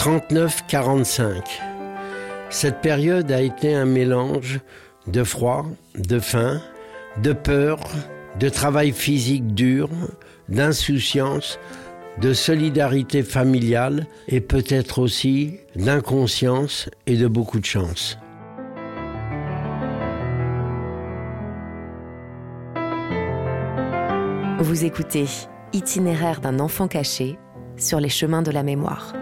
39-45. Cette période a été un mélange de froid, de faim, de peur, de travail physique dur, d'insouciance, de solidarité familiale et peut-être aussi d'inconscience et de beaucoup de chance. Vous écoutez Itinéraire d'un enfant caché sur les chemins de la mémoire.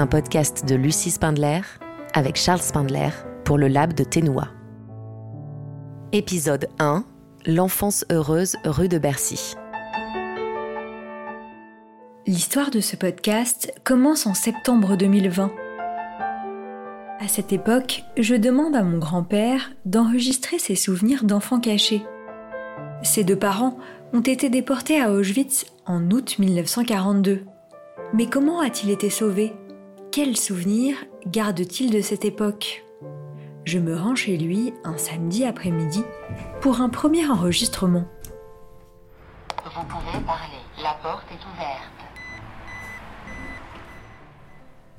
Un podcast de Lucie Spindler avec Charles Spindler pour le Lab de Ténoua. Épisode 1 L'enfance heureuse rue de Bercy. L'histoire de ce podcast commence en septembre 2020. À cette époque, je demande à mon grand-père d'enregistrer ses souvenirs d'enfants cachés. Ses deux parents ont été déportés à Auschwitz en août 1942. Mais comment a-t-il été sauvé? Quels souvenirs garde-t-il de cette époque? Je me rends chez lui un samedi après-midi pour un premier enregistrement. Vous pouvez parler. La porte est ouverte.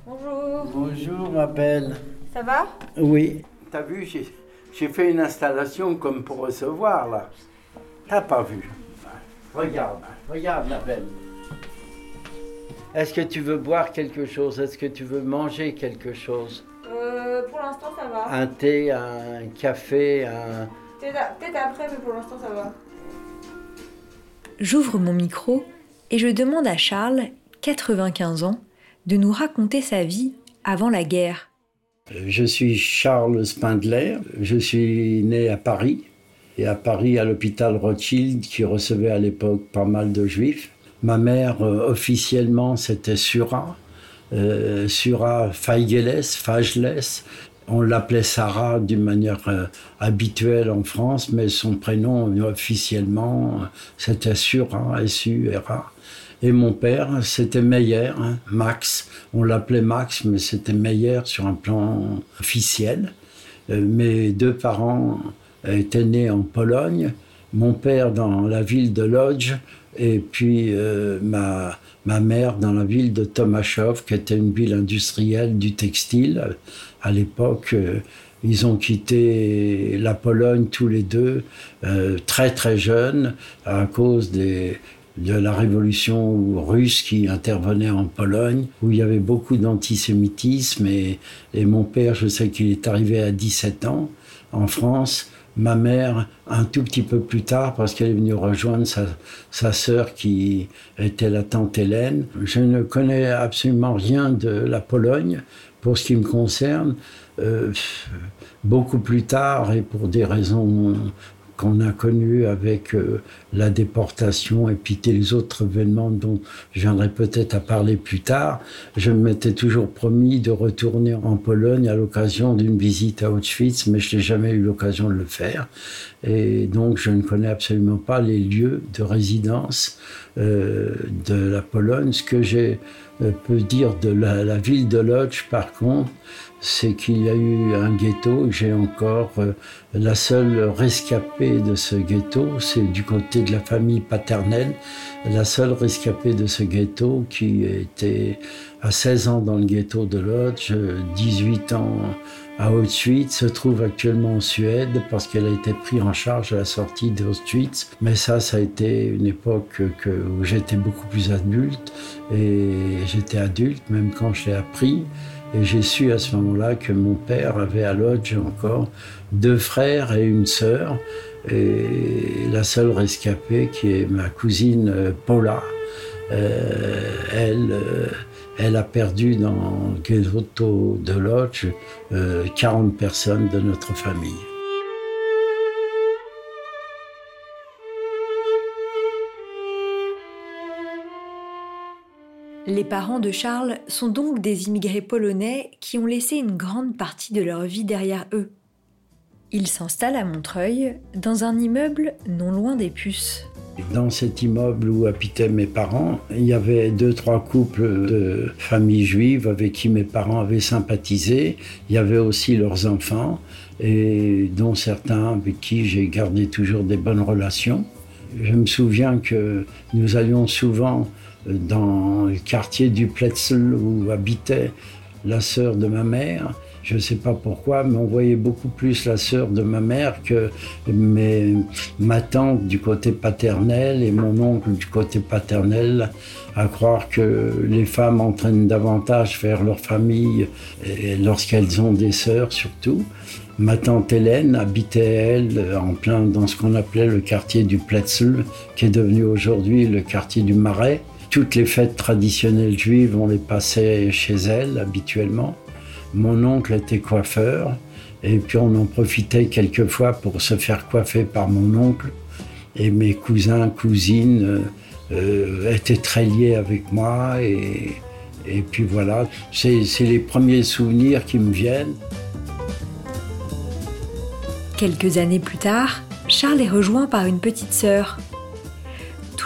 Bonjour, Bonjour, ma belle. ça va? Oui. T'as vu, j'ai, j'ai fait une installation comme pour recevoir, là. T'as pas vu Regarde, regarde, ma belle. Est-ce que tu veux boire quelque chose? Est-ce que tu veux manger quelque chose? Euh, Pour l'instant ça va. Un thé, un café, un... Peut-être après, mais pour l'instant ça va. J'ouvre mon micro et je demande à Charles, 95 ans, de nous raconter sa vie avant la guerre. Je suis Charles Spindler, je suis né à Paris, et à Paris à l'hôpital Rothschild qui recevait à l'époque pas mal de juifs. Ma mère, euh, officiellement, c'était Sura, euh, Sura Feigeles, Fageles. On l'appelait Sarah d'une manière euh, habituelle en France, mais son prénom officiellement, c'était Sura, S-U-R-A. Et mon père, c'était Meyer, hein, Max. On l'appelait Max, mais c'était Meyer sur un plan officiel. Mes deux parents étaient nés en Pologne. Mon père dans la ville de Lodz et puis euh, ma, ma mère dans la ville de Tomaszów, qui était une ville industrielle du textile. À l'époque, euh, ils ont quitté la Pologne tous les deux euh, très très jeunes à cause de la révolution russe qui intervenait en Pologne, où il y avait beaucoup d'antisémitisme. Et, et mon père, je sais qu'il est arrivé à 17 ans en France. Ma mère, un tout petit peu plus tard, parce qu'elle est venue rejoindre sa, sa sœur qui était la tante Hélène. Je ne connais absolument rien de la Pologne pour ce qui me concerne. Euh, beaucoup plus tard, et pour des raisons qu'on a connues avec euh, la déportation et puis les autres événements dont je viendrai peut-être à parler plus tard, je m'étais toujours promis de retourner en Pologne à l'occasion d'une visite à Auschwitz, mais je n'ai jamais eu l'occasion de le faire. Et donc je ne connais absolument pas les lieux de résidence euh, de la Pologne. Ce que j'ai euh, dire de la ville de Lodz, par contre, c'est qu'il y a eu un ghetto. J'ai encore euh, la seule rescapée de ce ghetto, c'est du côté de la famille paternelle, la seule rescapée de ce ghetto qui était à 16 ans dans le ghetto de Lodz, 18 ans à Auschwitz, se trouve actuellement en Suède parce qu'elle a été prise en charge à la sortie d'Auschwitz. Mais ça, ça a été une époque que, où j'étais beaucoup plus adulte et j'étais adulte même quand je l'ai appris. Et j'ai su à ce moment-là que mon père avait à Lodz encore deux frères et une sœur. Et la seule rescapée, qui est ma cousine euh, Paula, euh, elle, euh, elle a perdu dans ghetto de Lodz euh, 40 personnes de notre famille. Les parents de Charles sont donc des immigrés polonais qui ont laissé une grande partie de leur vie derrière eux. Ils s'installent à Montreuil, dans un immeuble non loin des puces. Dans cet immeuble où habitaient mes parents, il y avait deux, trois couples de familles juives avec qui mes parents avaient sympathisé. Il y avait aussi leurs enfants, et dont certains avec qui j'ai gardé toujours des bonnes relations. Je me souviens que nous allions souvent dans le quartier du Pletzel où habitait la sœur de ma mère. Je ne sais pas pourquoi, mais on voyait beaucoup plus la sœur de ma mère que ma tante du côté paternel et mon oncle du côté paternel, à croire que les femmes entraînent davantage vers leur famille lorsqu'elles ont des sœurs surtout. Ma tante Hélène habitait, elle, en plein dans ce qu'on appelait le quartier du Pletzel, qui est devenu aujourd'hui le quartier du Marais. Toutes les fêtes traditionnelles juives, on les passait chez elle habituellement. Mon oncle était coiffeur et puis on en profitait quelquefois pour se faire coiffer par mon oncle. Et mes cousins, cousines euh, euh, étaient très liés avec moi et, et puis voilà, c'est les premiers souvenirs qui me viennent. Quelques années plus tard, Charles est rejoint par une petite sœur,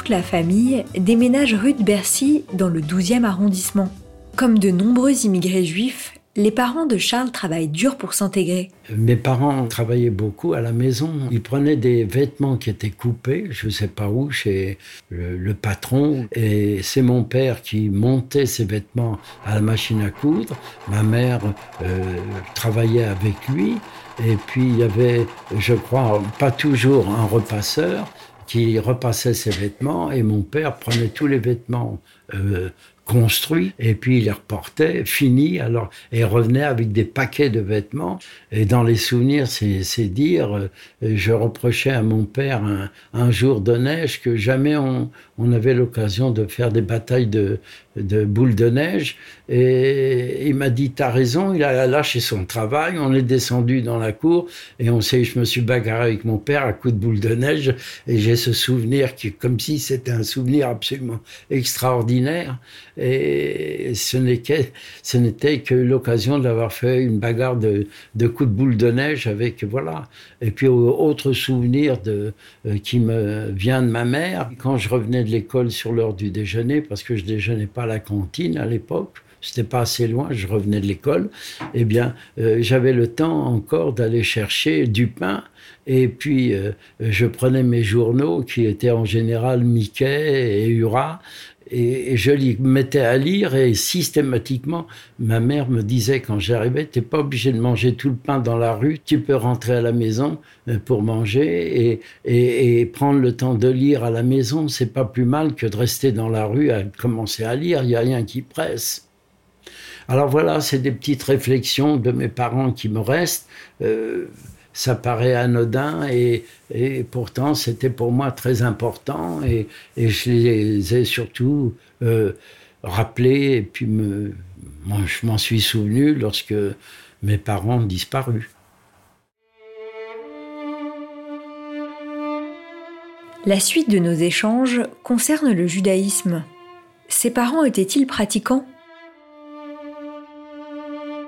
toute la famille déménage rue de Bercy dans le 12e arrondissement. Comme de nombreux immigrés juifs, les parents de Charles travaillent dur pour s'intégrer. Mes parents travaillaient beaucoup à la maison. Ils prenaient des vêtements qui étaient coupés, je ne sais pas où, chez le, patron. Et c'est mon père qui montait ces vêtements à la machine à coudre. Ma mère euh, travaillait avec lui. Et puis il y avait, je crois, pas toujours un repasseur qui repassait ses vêtements et mon père prenait tous les vêtements euh, construits et puis il les reportait, finis, alors, et revenait avec des paquets de vêtements. Et dans les souvenirs, c'est dire, euh, je reprochais à mon père un, un, jour de neige que jamais on, on avait l'occasion de faire des batailles de, de boules de neige. Et il m'a dit, t'as raison, il a lâché son travail, on est descendu dans la cour et on sait, je me suis bagarré avec mon père à coups de boules de neige et j'ai ce souvenir qui, comme si c'était un souvenir absolument extraordinaire. Et ce n'était que l'occasion d'avoir fait une bagarre de, coups de boules de neige avec, voilà. Et puis, autre souvenir euh, qui me vient de ma mère, quand je revenais de l'école sur l'heure du déjeuner, parce que je déjeunais pas à la cantine à l'époque, c'était pas assez loin, je revenais de l'école, eh bien, euh, j'avais le temps encore d'aller chercher du pain. Et puis, euh, je prenais mes journaux, qui étaient en général Mickey et Ura, et, je les mettais à lire et systématiquement, ma mère me disait quand j'arrivais, tu n'es pas obligé de manger tout le pain dans la rue, tu peux rentrer à la maison euh, pour manger et, et, prendre le temps de lire à la maison. C'est pas plus mal que de rester dans la rue à commencer à lire, il n'y a rien qui presse. Alors voilà, c'est des petites réflexions de mes parents qui me restent. Euh, ça paraît anodin et, pourtant c'était pour moi très important et, je les ai surtout euh, rappelés et puis me, je m'en suis souvenu lorsque mes parents ont disparu. La suite de nos échanges concerne le judaïsme. Ses parents étaient-ils pratiquants?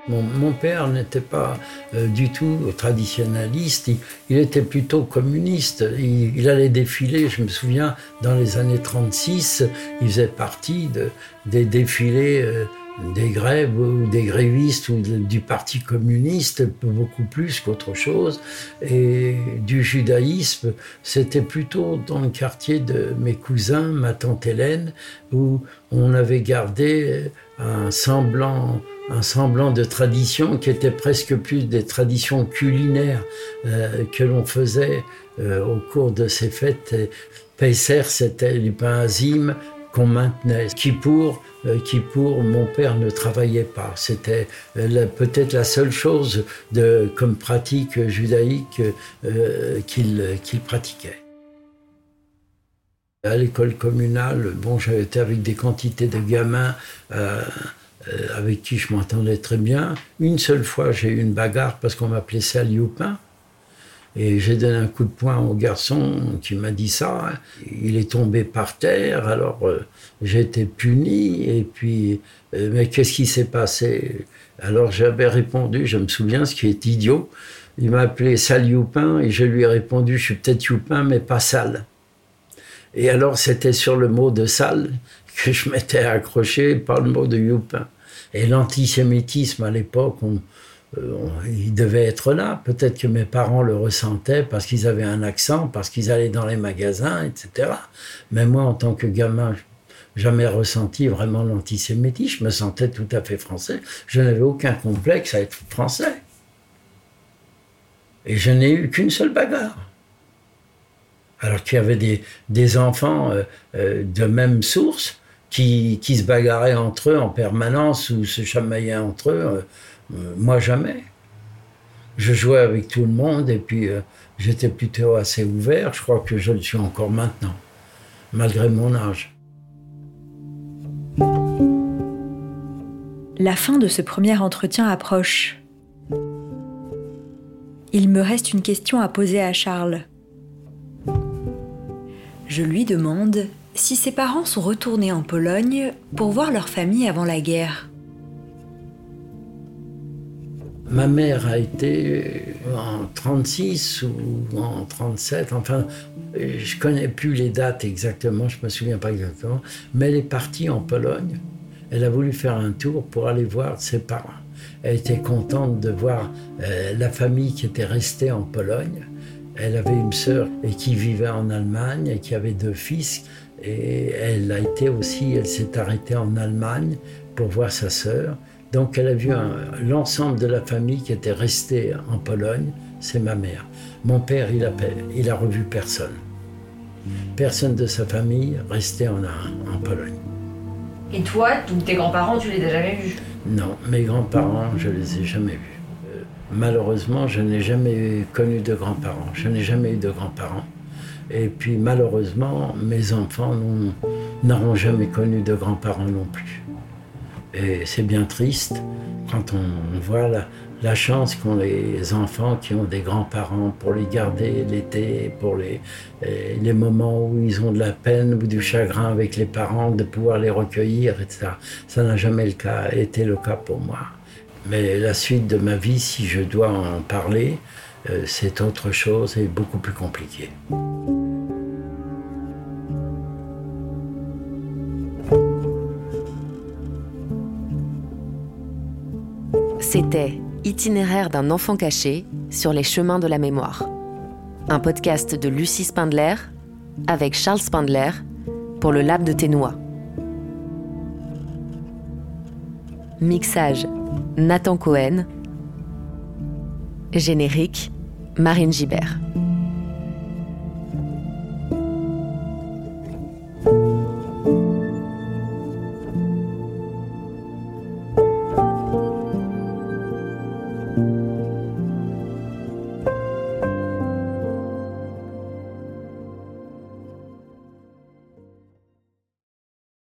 Mon, père n'était pas euh, du tout traditionnaliste, il, était plutôt communiste. Il, allait défiler, je me souviens, dans les années 36, il faisait partie de, des défilés euh, des grèves ou des grévistes ou du Parti communiste, beaucoup plus qu'autre chose. Et du judaïsme, c'était plutôt dans le quartier de mes cousins, ma tante Hélène, où on avait gardé un semblant un semblant de tradition qui était presque plus des traditions culinaires euh, que l'on faisait euh, au cours de ces fêtes. Peiser, c'était du pain azim qu'on maintenait. Kippour, euh, pour mon père ne travaillait pas. C'était peut-être la seule chose de, comme pratique judaïque qu'il pratiquait. À l'école communale, bon, été avec des quantités de gamins euh, avec qui je m'entendais très bien. Une seule fois, j'ai eu une bagarre parce qu'on m'appelait Sal Youpin. Et j'ai donné un coup de poing au garçon qui m'a dit ça. Il est tombé par terre, alors euh, j'ai été puni. Et puis, euh, mais qu'est-ce qui s'est passé? Alors j'avais répondu, je me souviens, ce qui est idiot. Il m'a appelé Sal Youpin et je lui ai répondu, je suis peut-être Youpin, mais pas sale. Et alors c'était sur le mot de sale que je m'étais accroché par le mot de Youpin. Et l'antisémitisme à l'époque, euh, il devait être là. Peut-être que mes parents le ressentaient parce qu'ils avaient un accent, parce qu'ils allaient dans les magasins, etc. Mais moi, en tant que gamin, jamais ressenti vraiment l'antisémitisme. Je me sentais tout à fait français. Je n'avais aucun complexe à être français. Et je n'ai eu qu'une seule bagarre. Alors qu'il y avait des, enfants euh, euh, de même source qui, se bagarraient entre eux en permanence ou se chamaillaient entre eux. Euh, moi, jamais. Je jouais avec tout le monde et puis j'étais plutôt assez ouvert. Je crois que je le suis encore maintenant, malgré mon âge. La fin de ce premier entretien approche. Il me reste une question à poser à Charles. Je lui demande si ses parents sont retournés en Pologne pour voir leur famille avant la guerre. Ma mère a été en 36 ou en 37, enfin, je connais plus les dates exactement, je me souviens pas exactement, mais elle est partie en Pologne. Elle a voulu faire un tour pour aller voir ses parents. Elle était contente de voir euh, la famille qui était restée en Pologne. Elle avait une sœur qui vivait en Allemagne et qui avait deux fils. Et elle a été aussi, elle s'est arrêtée en Allemagne pour voir sa sœur. Donc elle a vu l'ensemble de la famille qui était restée en Pologne, c'est ma mère. Mon père, il a, il a revu personne. Personne de sa famille restait en, en Pologne. Et toi, tes grands-parents, tu les as jamais vus? Non, mes grands-parents, je les ai jamais vus. Euh, malheureusement, je n'ai jamais connu de grands-parents. Je n'ai jamais eu de grands-parents. Et puis malheureusement, mes enfants n'auront jamais connu de grands-parents non plus. Et c'est bien triste quand on voit la, chance qu'ont les enfants qui ont des grands-parents pour les garder l'été, pour les, moments où ils ont de la peine ou du chagrin avec les parents, de pouvoir les recueillir, etc. Ça n'a jamais été le cas pour moi. Mais la suite de ma vie, si je dois en parler, euh, c'est autre chose et beaucoup plus compliqué. C'était Itinéraire d'un enfant caché sur les chemins de la mémoire. Un podcast de Lucie Spindler avec Charles Spindler pour le Lab de Ténois. Mixage Nathan Cohen. Générique Marine Gibert.